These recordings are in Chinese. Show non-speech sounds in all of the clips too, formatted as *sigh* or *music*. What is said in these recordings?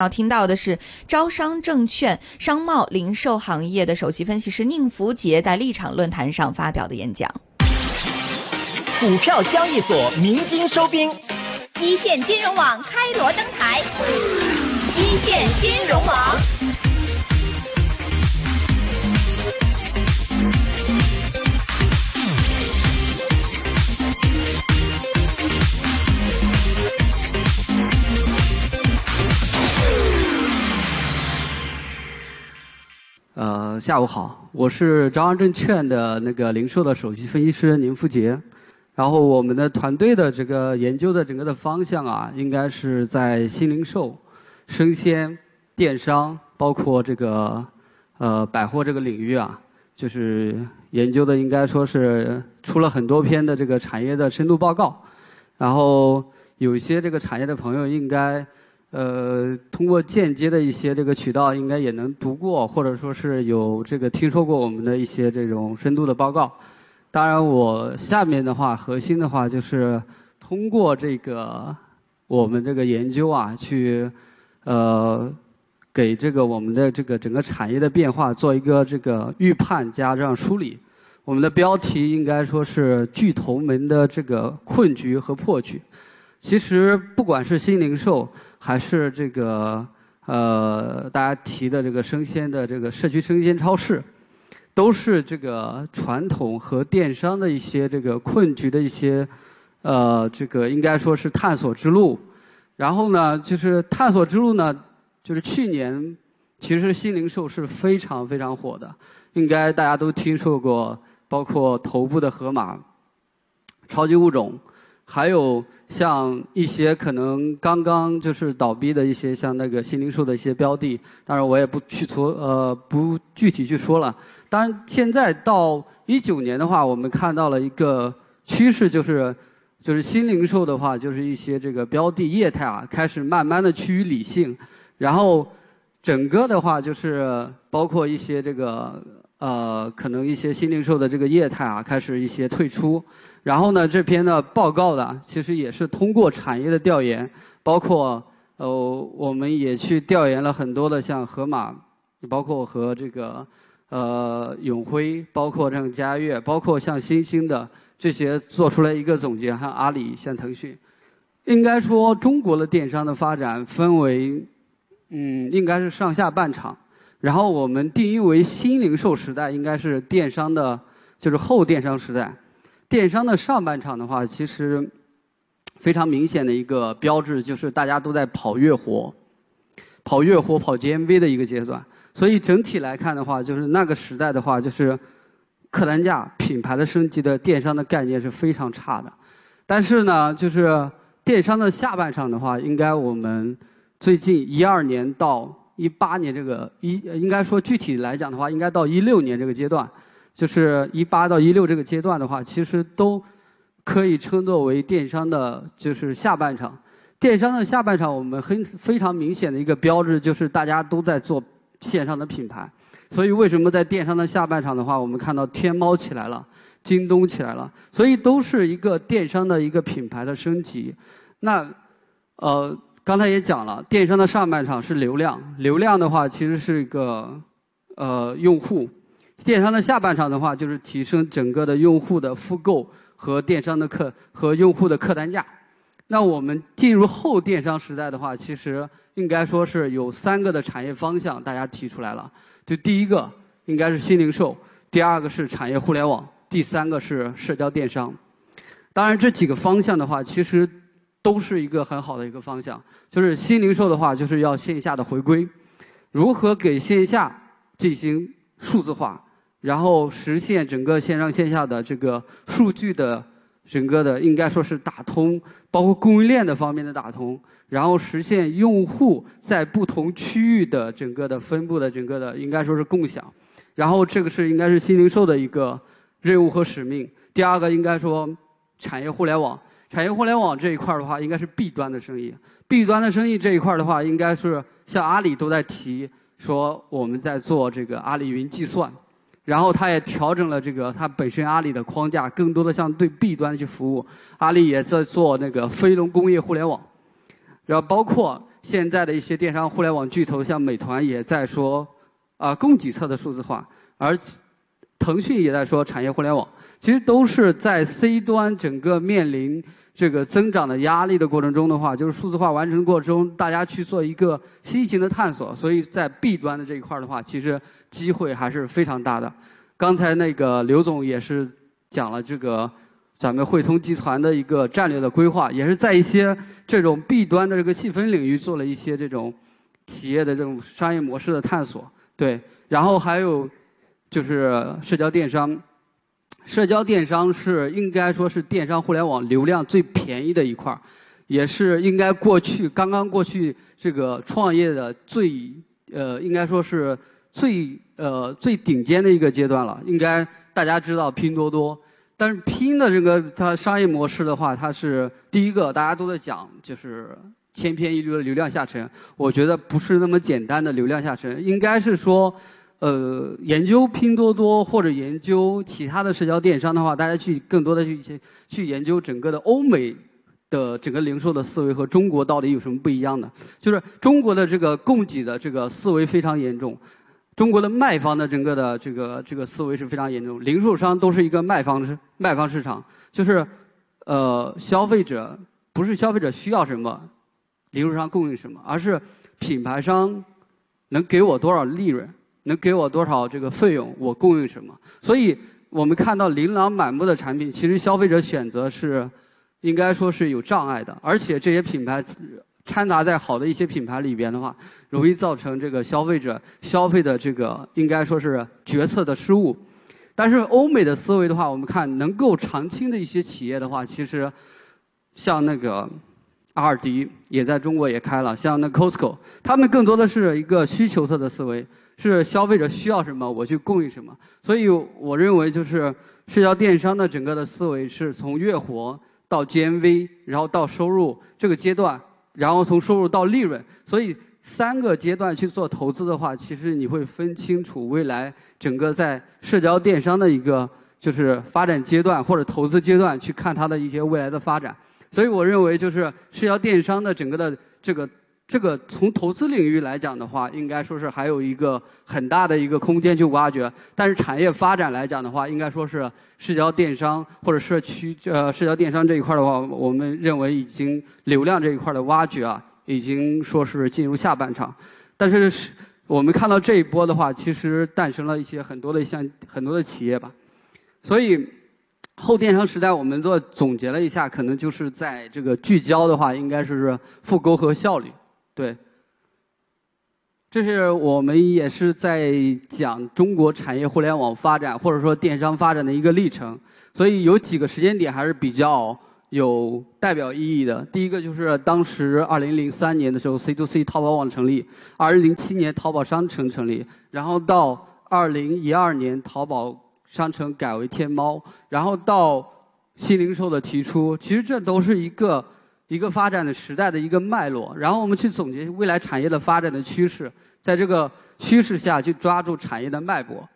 要听到的是招商证券商贸零售行业的首席分析师宁福杰在立场论坛上发表的演讲。股票交易所鸣金收兵，一线金融网开锣登台，一线金融网。呃，下午好，我是招商证券的那个零售的首席分析师宁福杰。然后我们的团队的这个研究的整个的方向啊，应该是在新零售、生鲜、电商，包括这个呃百货这个领域啊，就是研究的应该说是出了很多篇的这个产业的深度报告。然后有一些这个产业的朋友应该。呃，通过间接的一些这个渠道，应该也能读过，或者说是有这个听说过我们的一些这种深度的报告。当然，我下面的话，核心的话就是通过这个我们这个研究啊，去呃给这个我们的这个整个产业的变化做一个这个预判加这样梳理。我们的标题应该说是巨头们的这个困局和破局。其实不管是新零售，还是这个呃，大家提的这个生鲜的这个社区生鲜超市，都是这个传统和电商的一些这个困局的一些呃，这个应该说是探索之路。然后呢，就是探索之路呢，就是去年其实新零售是非常非常火的，应该大家都听说过，包括头部的盒马、超级物种。还有像一些可能刚刚就是倒闭的一些像那个新零售的一些标的，当然我也不去说呃不具体去说了。当然现在到一九年的话，我们看到了一个趋势，就是就是新零售的话，就是一些这个标的业态啊开始慢慢的趋于理性，然后整个的话就是包括一些这个呃可能一些新零售的这个业态啊开始一些退出。然后呢，这篇的报告的其实也是通过产业的调研，包括呃，我们也去调研了很多的像盒马，包括和这个呃永辉，包括像嘉悦，包括像新兴的这些做出来一个总结，还有阿里、像腾讯，应该说中国的电商的发展分为嗯，应该是上下半场。然后我们定义为新零售时代，应该是电商的，就是后电商时代。电商的上半场的话，其实非常明显的一个标志就是大家都在跑月活，跑月活、跑 GMV 的一个阶段。所以整体来看的话，就是那个时代的话，就是客单价、品牌的升级的电商的概念是非常差的。但是呢，就是电商的下半场的话，应该我们最近一二年到一八年这个一，应该说具体来讲的话，应该到一六年这个阶段。就是一八到一六这个阶段的话，其实都可以称作为电商的，就是下半场。电商的下半场，我们很非常明显的一个标志就是大家都在做线上的品牌。所以为什么在电商的下半场的话，我们看到天猫起来了，京东起来了，所以都是一个电商的一个品牌的升级。那呃，刚才也讲了，电商的上半场是流量，流量的话其实是一个呃用户。电商的下半场的话，就是提升整个的用户的复购和电商的客和用户的客单价。那我们进入后电商时代的话，其实应该说是有三个的产业方向，大家提出来了。就第一个应该是新零售，第二个是产业互联网，第三个是社交电商。当然，这几个方向的话，其实都是一个很好的一个方向。就是新零售的话，就是要线下的回归，如何给线下进行数字化。然后实现整个线上线下的这个数据的整个的应该说是打通，包括供应链的方面的打通，然后实现用户在不同区域的整个的分布的整个的应该说是共享，然后这个是应该是新零售的一个任务和使命。第二个应该说产业互联网，产业互联网这一块的话应该是 B 端的生意，B 端的生意这一块的话应该是像阿里都在提说我们在做这个阿里云计算。然后它也调整了这个它本身阿里的框架，更多的像对 B 端去服务。阿里也在做那个飞龙工业互联网，然后包括现在的一些电商互联网巨头，像美团也在说啊供给侧的数字化，而腾讯也在说产业互联网，其实都是在 C 端整个面临这个增长的压力的过程中的话，就是数字化完成过程中，大家去做一个新型的探索，所以在 B 端的这一块的话，其实机会还是非常大的。刚才那个刘总也是讲了这个。咱们汇通集团的一个战略的规划，也是在一些这种 B 端的这个细分领域做了一些这种企业的这种商业模式的探索。对，然后还有就是社交电商，社交电商是应该说是电商互联网流量最便宜的一块儿，也是应该过去刚刚过去这个创业的最呃应该说是最呃最顶尖的一个阶段了。应该大家知道拼多多。但是拼的这个它商业模式的话，它是第一个大家都在讲，就是千篇一律的流量下沉。我觉得不是那么简单的流量下沉，应该是说，呃，研究拼多多或者研究其他的社交电商的话，大家去更多的去去去研究整个的欧美的整个零售的思维和中国到底有什么不一样的？就是中国的这个供给的这个思维非常严重。中国的卖方的整个的这个这个思维是非常严重，零售商都是一个卖方市卖方市场，就是呃消费者不是消费者需要什么，零售商供应什么，而是品牌商能给我多少利润，能给我多少这个费用，我供应什么。所以我们看到琳琅满目的产品，其实消费者选择是应该说是有障碍的，而且这些品牌。掺杂在好的一些品牌里边的话，容易造成这个消费者消费的这个应该说是决策的失误。但是欧美的思维的话，我们看能够长青的一些企业的话，其实像那个阿尔迪也在中国也开了，像那 Costco，他们更多的是一个需求侧的思维，是消费者需要什么我去供应什么。所以我认为就是社交电商的整个的思维是从月活到 GMV，然后到收入这个阶段。然后从收入到利润，所以三个阶段去做投资的话，其实你会分清楚未来整个在社交电商的一个就是发展阶段或者投资阶段去看它的一些未来的发展。所以我认为就是社交电商的整个的这个。这个从投资领域来讲的话，应该说是还有一个很大的一个空间去挖掘。但是产业发展来讲的话，应该说是社交电商或者社区呃社交电商这一块的话，我们认为已经流量这一块的挖掘啊，已经说是进入下半场。但是我们看到这一波的话，其实诞生了一些很多的像很多的企业吧。所以后电商时代，我们做总结了一下，可能就是在这个聚焦的话，应该是复购和效率。对，这是我们也是在讲中国产业互联网发展或者说电商发展的一个历程，所以有几个时间点还是比较有代表意义的。第一个就是当时二零零三年的时候，C to C 淘宝网成立；二零零七年淘宝商城成立；然后到二零一二年淘宝商城改为天猫；然后到新零售的提出，其实这都是一个。一个发展的时代的一个脉络，然后我们去总结未来产业的发展的趋势，在这个趋势下去抓住产业的脉搏，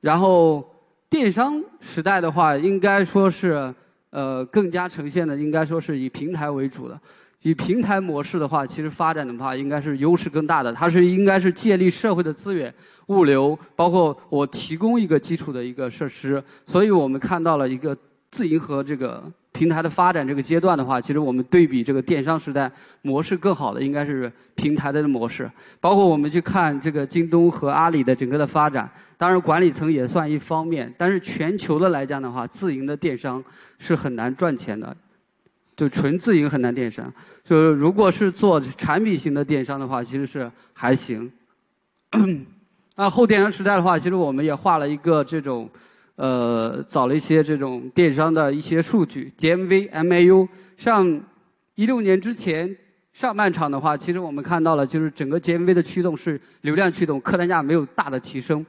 然后电商时代的话，应该说是呃更加呈现的，应该说是以平台为主的，以平台模式的话，其实发展的话应该是优势更大的，它是应该是借力社会的资源、物流，包括我提供一个基础的一个设施，所以我们看到了一个自营和这个。平台的发展这个阶段的话，其实我们对比这个电商时代模式更好的应该是平台的模式。包括我们去看这个京东和阿里的整个的发展，当然管理层也算一方面，但是全球的来讲的话，自营的电商是很难赚钱的，就纯自营很难电商。就是如果是做产品型的电商的话，其实是还行。那后电商时代的话，其实我们也画了一个这种。呃，找了一些这种电商的一些数据，GMV、MAU，像一六年之前上半场的话，其实我们看到了，就是整个 GMV 的驱动是流量驱动，客单价没有大的提升。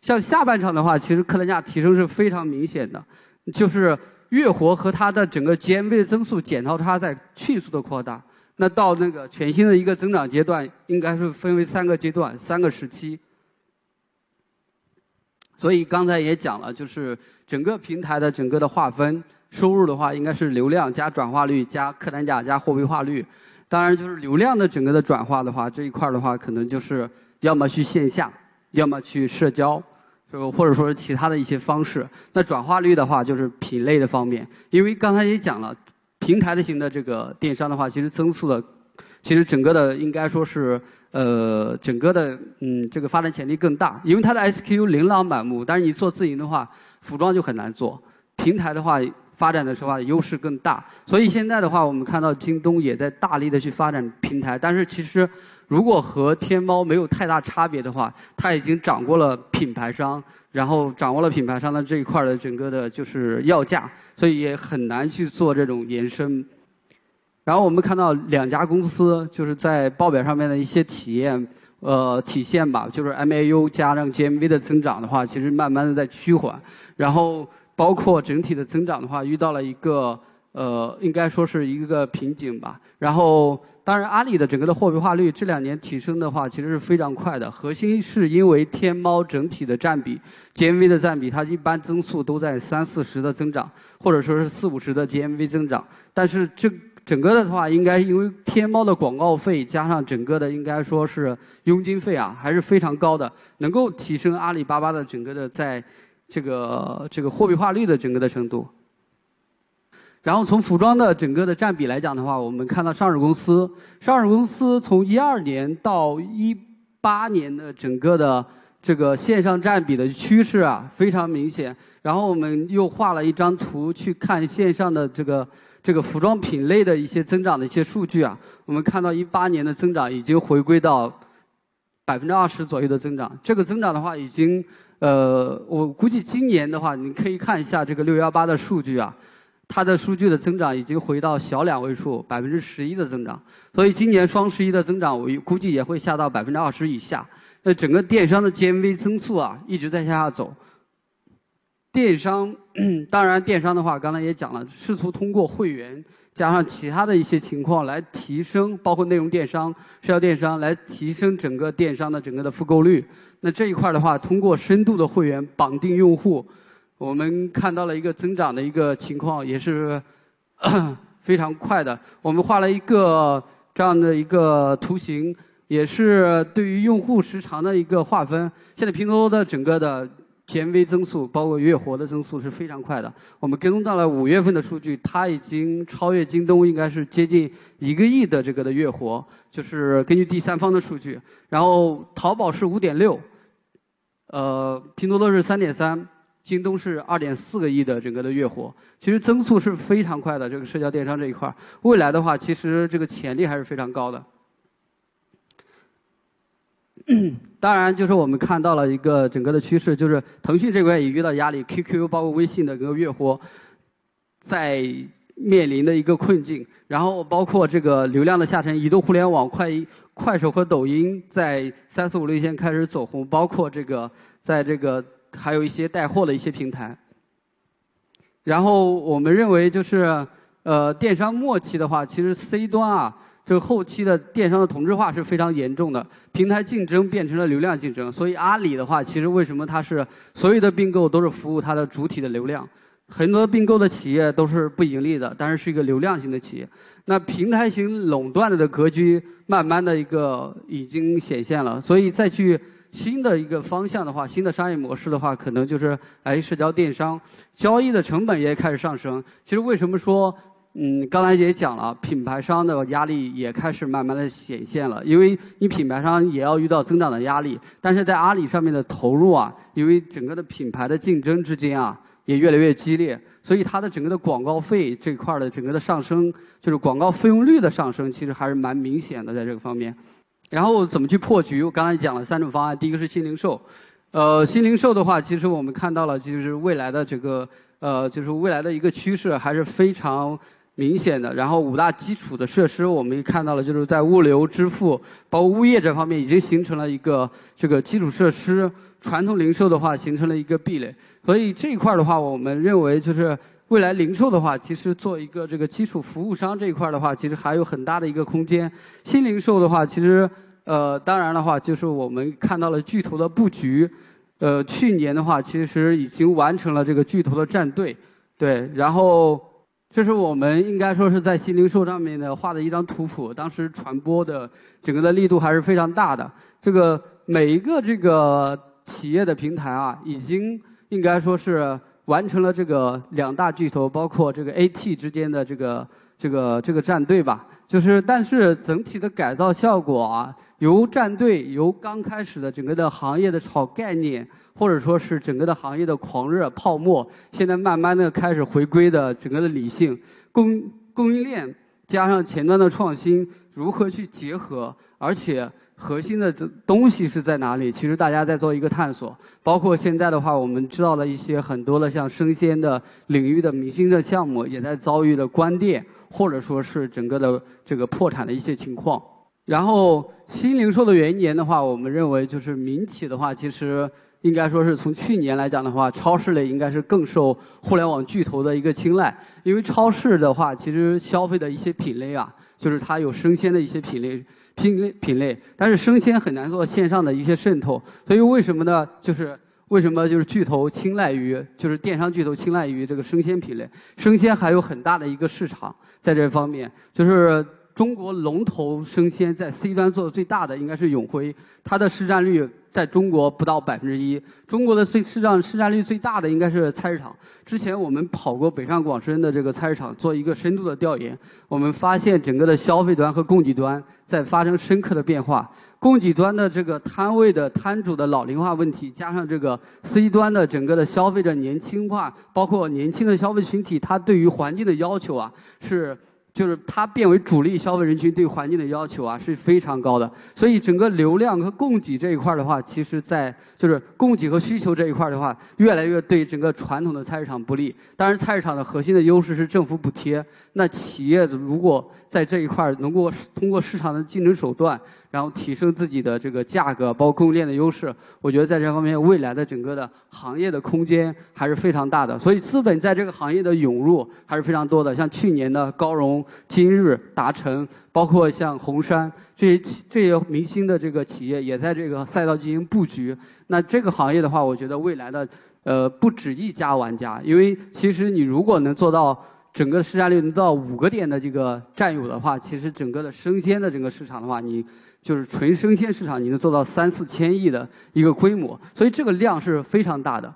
像下半场的话，其实客单价提升是非常明显的，就是月活和它的整个 GMV 的增速剪刀差在迅速的扩大。那到那个全新的一个增长阶段，应该是分为三个阶段、三个时期。所以刚才也讲了，就是整个平台的整个的划分，收入的话应该是流量加转化率加客单价加货币化率。当然，就是流量的整个的转化的话，这一块的话，可能就是要么去线下，要么去社交，就或者说其他的一些方式。那转化率的话，就是品类的方面，因为刚才也讲了，平台的型的这个电商的话，其实增速的，其实整个的应该说是呃，整个的嗯，这个发展潜力更大，因为它的 SKU 琳琅满目。但是你做自营的话，服装就很难做，平台的话。发展的时候优势更大，所以现在的话，我们看到京东也在大力的去发展平台。但是其实，如果和天猫没有太大差别的话，它已经掌握了品牌商，然后掌握了品牌商的这一块的整个的就是要价，所以也很难去做这种延伸。然后我们看到两家公司就是在报表上面的一些体验，呃，体现吧，就是 MAU 加上 GMV 的增长的话，其实慢慢的在趋缓，然后。包括整体的增长的话，遇到了一个呃，应该说是一个瓶颈吧。然后，当然阿里的整个的货币化率这两年提升的话，其实是非常快的。核心是因为天猫整体的占比，GMV 的占比，它一般增速都在三四十的增长，或者说是四五十的 GMV 增长。但是这整个的话，应该因为天猫的广告费加上整个的应该说是佣金费啊，还是非常高的，能够提升阿里巴巴的整个的在。这个这个货币化率的整个的程度，然后从服装的整个的占比来讲的话，我们看到上市公司，上市公司从一二年到一八年的整个的这个线上占比的趋势啊，非常明显。然后我们又画了一张图去看线上的这个这个服装品类的一些增长的一些数据啊，我们看到一八年的增长已经回归到百分之二十左右的增长，这个增长的话已经。呃，我估计今年的话，你可以看一下这个六幺八的数据啊，它的数据的增长已经回到小两位数，百分之十一的增长。所以今年双十一的增长，我估计也会下到百分之二十以下。那整个电商的 GMV 增速啊，一直在向下走。电商，*clears throat* 当然电商的话，刚才也讲了，试图通过会员加上其他的一些情况来提升，包括内容电商、社交电商，来提升整个电商的整个的复购率。那这一块的话，通过深度的会员绑定用户，我们看到了一个增长的一个情况，也是非常快的。我们画了一个这样的一个图形，也是对于用户时长的一个划分。现在拼多多的整个的 GMV 增速，包括月活的增速是非常快的。我们跟踪到了五月份的数据，它已经超越京东，应该是接近一个亿的这个的月活。就是根据第三方的数据，然后淘宝是五点六，呃，拼多多是三点三，京东是二点四个亿的整个的月活，其实增速是非常快的。这个社交电商这一块，未来的话，其实这个潜力还是非常高的。当然，就是我们看到了一个整个的趋势，就是腾讯这块也遇到压力，QQ 包括微信的这个月活，在。面临的一个困境，然后包括这个流量的下沉，移动互联网、快快手和抖音在三四五六线开始走红，包括这个在这个还有一些带货的一些平台。然后我们认为就是呃电商末期的话，其实 C 端啊，这个后期的电商的同质化是非常严重的，平台竞争变成了流量竞争。所以阿里的话，其实为什么它是所有的并购都是服务它的主体的流量？很多并购的企业都是不盈利的，但是是一个流量型的企业。那平台型垄断的格局，慢慢的一个已经显现了。所以再去新的一个方向的话，新的商业模式的话，可能就是哎，社交电商，交易的成本也开始上升。其实为什么说，嗯，刚才也讲了，品牌商的压力也开始慢慢的显现了，因为你品牌商也要遇到增长的压力。但是在阿里上面的投入啊，因为整个的品牌的竞争之间啊。也越来越激烈，所以它的整个的广告费这块的整个的上升，就是广告费用率的上升，其实还是蛮明显的在这个方面。然后怎么去破局？我刚才讲了三种方案，第一个是新零售，呃，新零售的话，其实我们看到了，就是未来的这个呃，就是未来的一个趋势还是非常明显的。然后五大基础的设施，我们也看到了，就是在物流、支付，包括物业这方面，已经形成了一个这个基础设施。传统零售的话，形成了一个壁垒。所以这一块的话，我们认为就是未来零售的话，其实做一个这个基础服务商这一块的话，其实还有很大的一个空间。新零售的话，其实呃，当然的话，就是我们看到了巨头的布局。呃，去年的话，其实已经完成了这个巨头的战队，对。然后这是我们应该说是在新零售上面呢画的一张图谱，当时传播的整个的力度还是非常大的。这个每一个这个企业的平台啊，已经应该说是完成了这个两大巨头，包括这个 AT 之间的这个这个这个战队吧。就是，但是整体的改造效果啊，由战队由刚开始的整个的行业的炒概念，或者说是整个的行业的狂热泡沫，现在慢慢的开始回归的整个的理性供供应链加上前端的创新如何去结合，而且核心的这东西是在哪里？其实大家在做一个探索。包括现在的话，我们知道了一些很多的像生鲜的领域的明星的项目，也在遭遇的关店。或者说是整个的这个破产的一些情况，然后新零售的元年的话，我们认为就是民企的话，其实应该说是从去年来讲的话，超市类应该是更受互联网巨头的一个青睐，因为超市的话，其实消费的一些品类啊，就是它有生鲜的一些品类品类品类，但是生鲜很难做线上的一些渗透，所以为什么呢？就是。为什么就是巨头青睐于，就是电商巨头青睐于这个生鲜品类？生鲜还有很大的一个市场在这方面。就是中国龙头生鲜在 C 端做的最大的应该是永辉，它的市占率在中国不到百分之一。中国的市市场市占率最大的应该是菜市场。之前我们跑过北上广深的这个菜市场，做一个深度的调研，我们发现整个的消费端和供给端在发生深刻的变化。供给端的这个摊位的摊主的老龄化问题，加上这个 C 端的整个的消费者年轻化，包括年轻的消费群体，他对于环境的要求啊是。就是它变为主力消费人群对环境的要求啊是非常高的，所以整个流量和供给这一块儿的话，其实在就是供给和需求这一块儿的话，越来越对整个传统的菜市场不利。当然，菜市场的核心的优势是政府补贴，那企业如果在这一块儿能够通过市场的竞争手段，然后提升自己的这个价格，包括供应链的优势，我觉得在这方面未来的整个的行业的空间还是非常大的。所以资本在这个行业的涌入还是非常多的，像去年的高融。今日达成，包括像红杉这些这些明星的这个企业，也在这个赛道进行布局。那这个行业的话，我觉得未来的呃不止一家玩家，因为其实你如果能做到整个市占率能到五个点的这个占有的话，其实整个的生鲜的整个市场的话，你就是纯生鲜市场，你能做到三四千亿的一个规模，所以这个量是非常大的，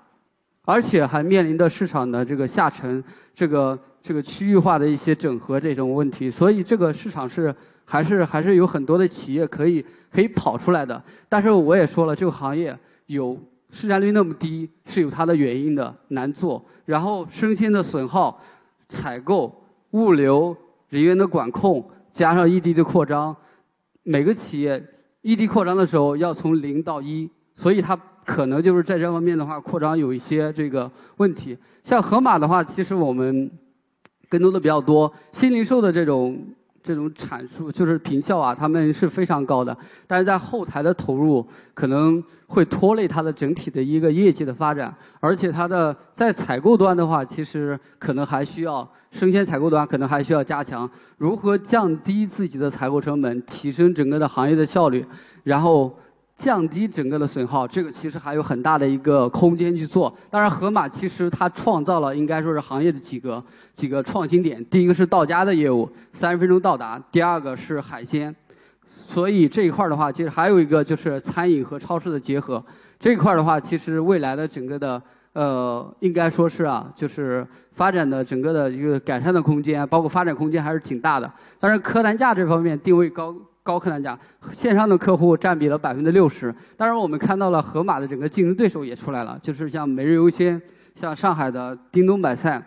而且还面临的市场的这个下沉这个。这个区域化的一些整合这种问题，所以这个市场是还是还是有很多的企业可以可以跑出来的。但是我也说了，这个行业有市占率那么低，是有它的原因的，难做。然后生鲜的损耗、采购、物流、人员的管控，加上异地的扩张，每个企业异地扩张的时候要从零到一，所以它可能就是在这方面的话，扩张有一些这个问题。像盒马的话，其实我们。更多的比较多，新零售的这种这种阐述就是平效啊，他们是非常高的，但是在后台的投入可能会拖累它的整体的一个业绩的发展，而且它的在采购端的话，其实可能还需要生鲜采购端可能还需要加强，如何降低自己的采购成本，提升整个的行业的效率，然后。降低整个的损耗，这个其实还有很大的一个空间去做。当然，盒马其实它创造了应该说是行业的几个几个创新点。第一个是到家的业务，三十分钟到达；第二个是海鲜，所以这一块儿的话，其实还有一个就是餐饮和超市的结合。这一块儿的话，其实未来的整个的呃，应该说是啊，就是发展的整个的一个改善的空间，包括发展空间还是挺大的。但是客单价这方面定位高。高客单价，线上的客户占比了百分之六十。当然，我们看到了盒马的整个竞争对手也出来了，就是像每日优鲜，像上海的叮咚买菜，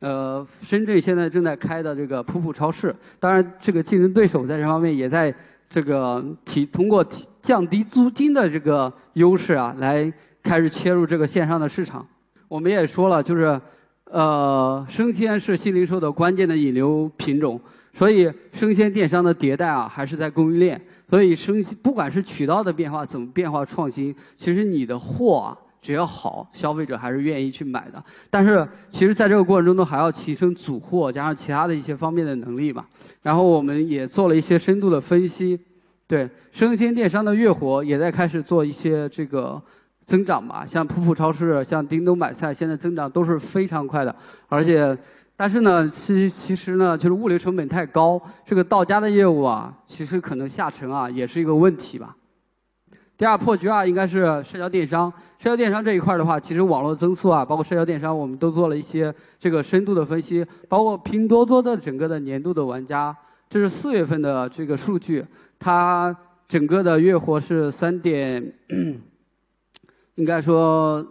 呃，深圳现在正在开的这个普普超市。当然，这个竞争对手在这方面也在这个提通过提降低租金的这个优势啊，来开始切入这个线上的市场。我们也说了，就是呃，生鲜是新零售的关键的引流品种。所以，生鲜电商的迭代啊，还是在供应链。所以，生鲜不管是渠道的变化，怎么变化创新，其实你的货啊，只要好，消费者还是愿意去买的。但是，其实在这个过程中，都还要提升组货，加上其他的一些方面的能力吧。然后，我们也做了一些深度的分析。对，生鲜电商的月活也在开始做一些这个增长吧。像普普超市、像叮咚买菜，现在增长都是非常快的，而且。但是呢，其其实呢，就是物流成本太高，这个到家的业务啊，其实可能下沉啊，也是一个问题吧。第二破局啊，应该是社交电商。社交电商这一块的话，其实网络增速啊，包括社交电商，我们都做了一些这个深度的分析，包括拼多多的整个的年度的玩家，这是四月份的这个数据，它整个的月活是三点，应该说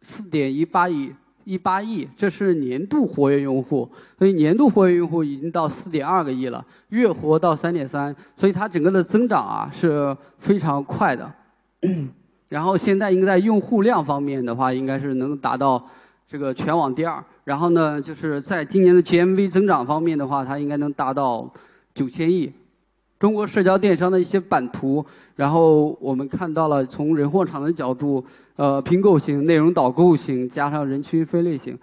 四点一八亿。一八亿，这是年度活跃用户，所以年度活跃用户已经到四点二个亿了，月活到三点三，所以它整个的增长啊是非常快的。*clears throat* 然后现在应该在用户量方面的话，应该是能达到这个全网第二。然后呢，就是在今年的 GMV 增长方面的话，它应该能达到九千亿。中国社交电商的一些版图，然后我们看到了从人货场的角度，呃，拼购型、内容导购型，加上人群分类型，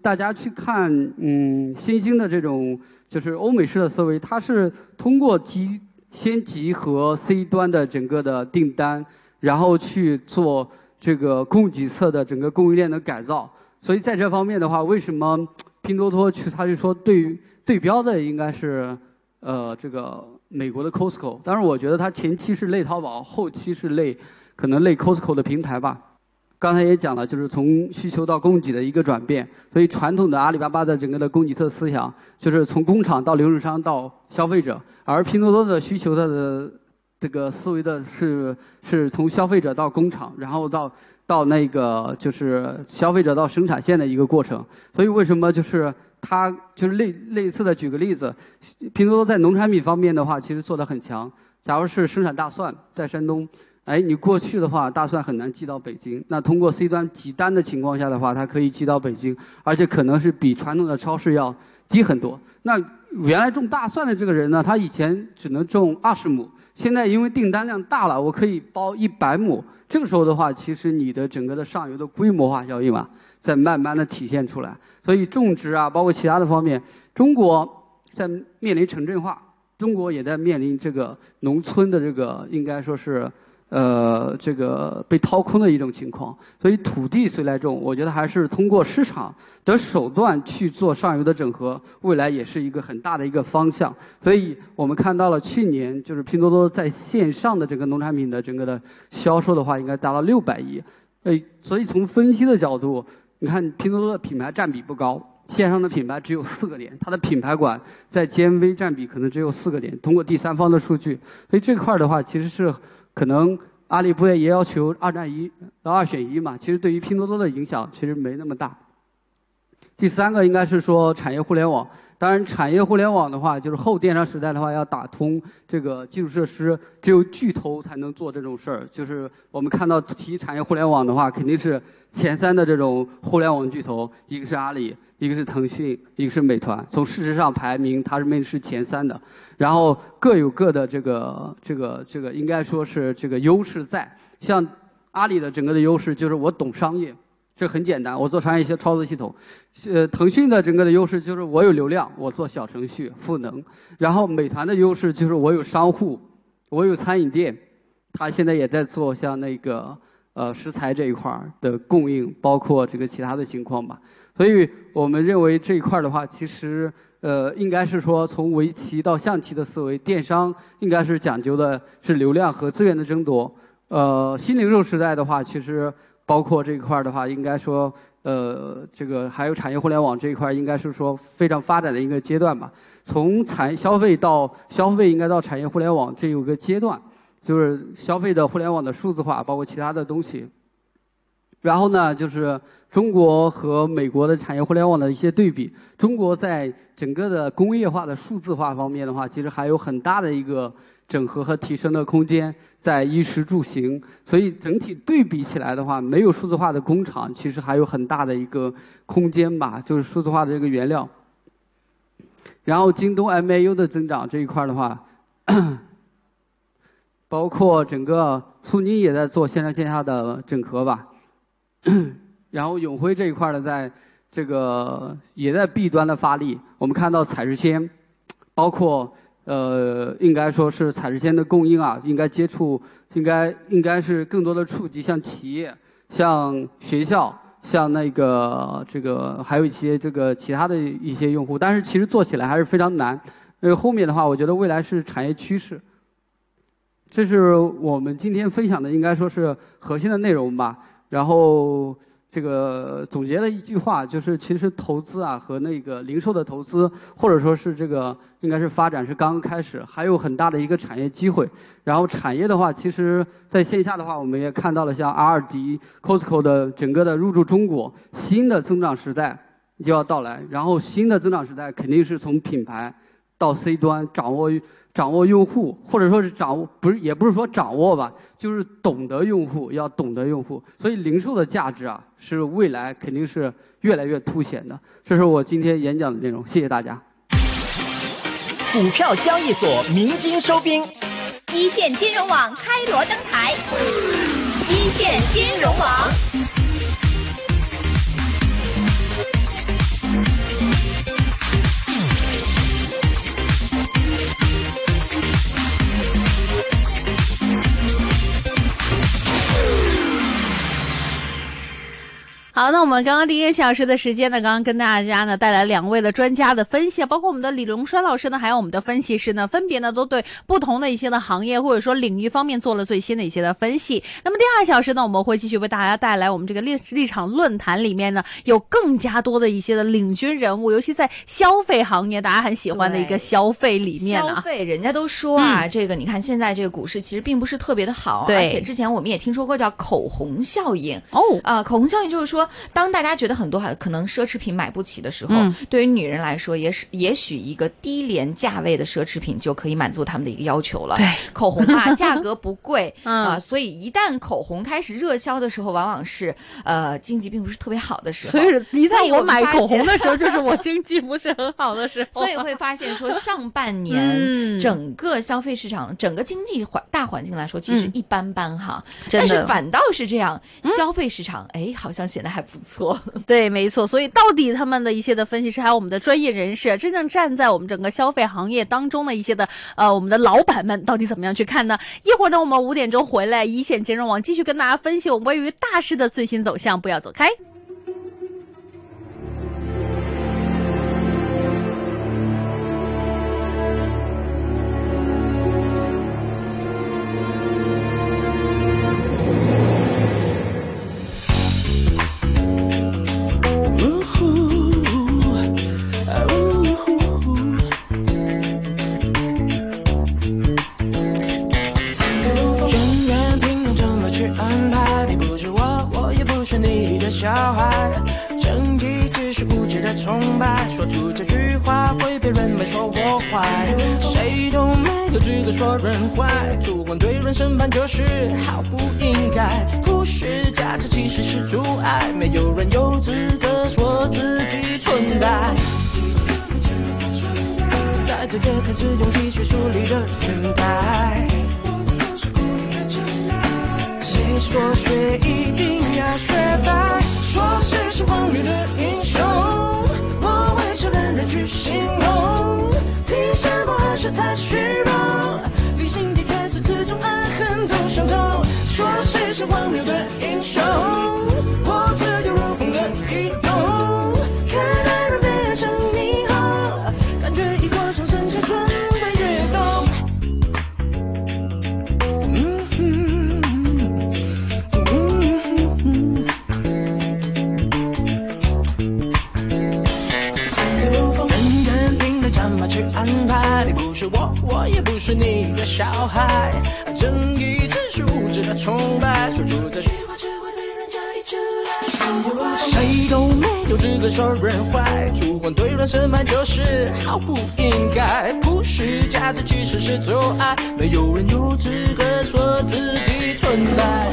大家去看，嗯，新兴的这种就是欧美式的思维，它是通过集先集合 C 端的整个的订单，然后去做这个供给侧的整个供应链的改造。所以在这方面的话，为什么拼多多去，他就说对对标的应该是，呃，这个。美国的 Costco，但是我觉得它前期是类淘宝，后期是类可能类 Costco 的平台吧。刚才也讲了，就是从需求到供给的一个转变。所以传统的阿里巴巴的整个的供给侧思想，就是从工厂到零售商到消费者，而拼多多的需求它的这个思维的是是从消费者到工厂，然后到到那个就是消费者到生产线的一个过程。所以为什么就是？它就是类类似的，举个例子，拼多多在农产品方面的话，其实做得很强。假如是生产大蒜在山东，哎，你过去的话，大蒜很难寄到北京。那通过 C 端集单的情况下的话，它可以寄到北京，而且可能是比传统的超市要低很多。那原来种大蒜的这个人呢，他以前只能种二十亩，现在因为订单量大了，我可以包一百亩。这个时候的话，其实你的整个的上游的规模化效应嘛，在慢慢的体现出来。所以种植啊，包括其他的方面，中国在面临城镇化，中国也在面临这个农村的这个应该说是。呃，这个被掏空的一种情况，所以土地谁来种，我觉得还是通过市场的手段去做上游的整合，未来也是一个很大的一个方向。所以我们看到了去年就是拼多多在线上的整个农产品的整个的销售的话，应该达到六百亿。诶，所以从分析的角度，你看拼多多的品牌占比不高，线上的品牌只有四个点，它的品牌馆在 GMV 占比可能只有四个点。通过第三方的数据，所以这块的话其实是。可能阿里不也也要求二战一二选一嘛？其实对于拼多多的影响其实没那么大。第三个应该是说产业互联网。当然，产业互联网的话，就是后电商时代的话，要打通这个基础设施，只有巨头才能做这种事儿。就是我们看到提产业互联网的话，肯定是前三的这种互联网巨头，一个是阿里，一个是腾讯，一个是美团。从事实上排名，它是面是前三的。然后各有各的这个这个这个，应该说是这个优势在。像阿里的整个的优势就是我懂商业。这很简单，我做商业一些操作系统。呃，腾讯的整个的优势就是我有流量，我做小程序赋能。然后美团的优势就是我有商户，我有餐饮店，它现在也在做像那个呃食材这一块儿的供应，包括这个其他的情况吧。所以我们认为这一块的话，其实呃应该是说从围棋到象棋的思维，电商应该是讲究的是流量和资源的争夺。呃，新零售时代的话，其实。包括这一块的话，应该说，呃，这个还有产业互联网这一块，应该是说非常发展的一个阶段吧。从产消费到消费，应该到产业互联网，这有个阶段，就是消费的互联网的数字化，包括其他的东西。然后呢，就是中国和美国的产业互联网的一些对比。中国在整个的工业化的数字化方面的话，其实还有很大的一个。整合和提升的空间在衣食住行，所以整体对比起来的话，没有数字化的工厂，其实还有很大的一个空间吧，就是数字化的这个原料。然后京东 MAU 的增长这一块的话，包括整个苏宁也在做线上线下的整合吧。*clears throat* 然后永辉这一块呢在这个也在 B 端的发力，我们看到彩日鲜，包括。呃，应该说是采日鲜的供应啊，应该接触，应该应该是更多的触及像企业、像学校、像那个这个还有一些这个其他的一些用户，但是其实做起来还是非常难。呃，后面的话，我觉得未来是产业趋势。这是我们今天分享的，应该说是核心的内容吧。然后这个总结了一句话，就是其实投资啊和那个零售的投资，或者说是这个应该是发展是刚刚开始，还有很大的一个产业机会。然后产业的话，其实在线下的话，我们也看到了像阿尔迪、Costco 的整个的入驻中国，新的增长时代就要到来。然后新的增长时代肯定是从品牌到 C 端掌握。掌握用户，或者说是掌握，不是也不是说掌握吧，就是懂得用户，要懂得用户。所以零售的价值啊，是未来肯定是越来越凸显的。这是我今天演讲的内容，谢谢大家。股票交易所鸣金收兵，一线金融网开锣登台，一线金融网。好，那我们刚刚第一个小时的时间呢，刚刚跟大家呢带来两位的专家的分析，包括我们的李龙栓老师呢，还有我们的分析师呢，分别呢都对不同的一些的行业或者说领域方面做了最新的一些的分析。那么第二小时呢，我们会继续为大家带来我们这个立立场论坛里面呢，有更加多的一些的领军人物，尤其在消费行业，大家很喜欢的一个消费理念啊。消费，人家都说啊，这个你看现在这个股市其实并不是特别的好，而且之前我们也听说过叫口红效应哦，啊，口红效应就是说。当大家觉得很多可能奢侈品买不起的时候，对于女人来说，也是也许一个低廉价位的奢侈品就可以满足他们的一个要求了。对，口红啊，价格不贵 *laughs* 啊，所以一旦口红开始热销的时候，往往是呃经济并不是特别好的时候。所以你在我买口红的时候，就是我经济不是很好的时候。所以会发现说，*laughs* 上半年整个消费市场、整个经济环大环境来说，其实一般般哈。但是反倒是这样，消费市场哎，好像显得还还不错。*laughs* 对，没错。所以到底他们的一些的分析师，还有我们的专业人士，真正站在我们整个消费行业当中的一些的呃，我们的老板们，到底怎么样去看呢？一会儿呢，我们五点钟回来，一线金融网继续跟大家分析我们位于大势的最新走向，不要走开。我坏。谁都没有资格说人坏，主观对人审判就是毫不应该。普世价值其实是阻碍，没有人有资格说自己存在。在这个看似用技术树立的年代，谁说学一定要学白？说谁是荒谬的英雄？我为什么人去海。正义只是无知的崇拜，说出的句话只会被人家一直来谁都没有资格说人坏，主观对人审判就是毫不应该。不是价值其实是阻碍，没有人有资格说自己存在。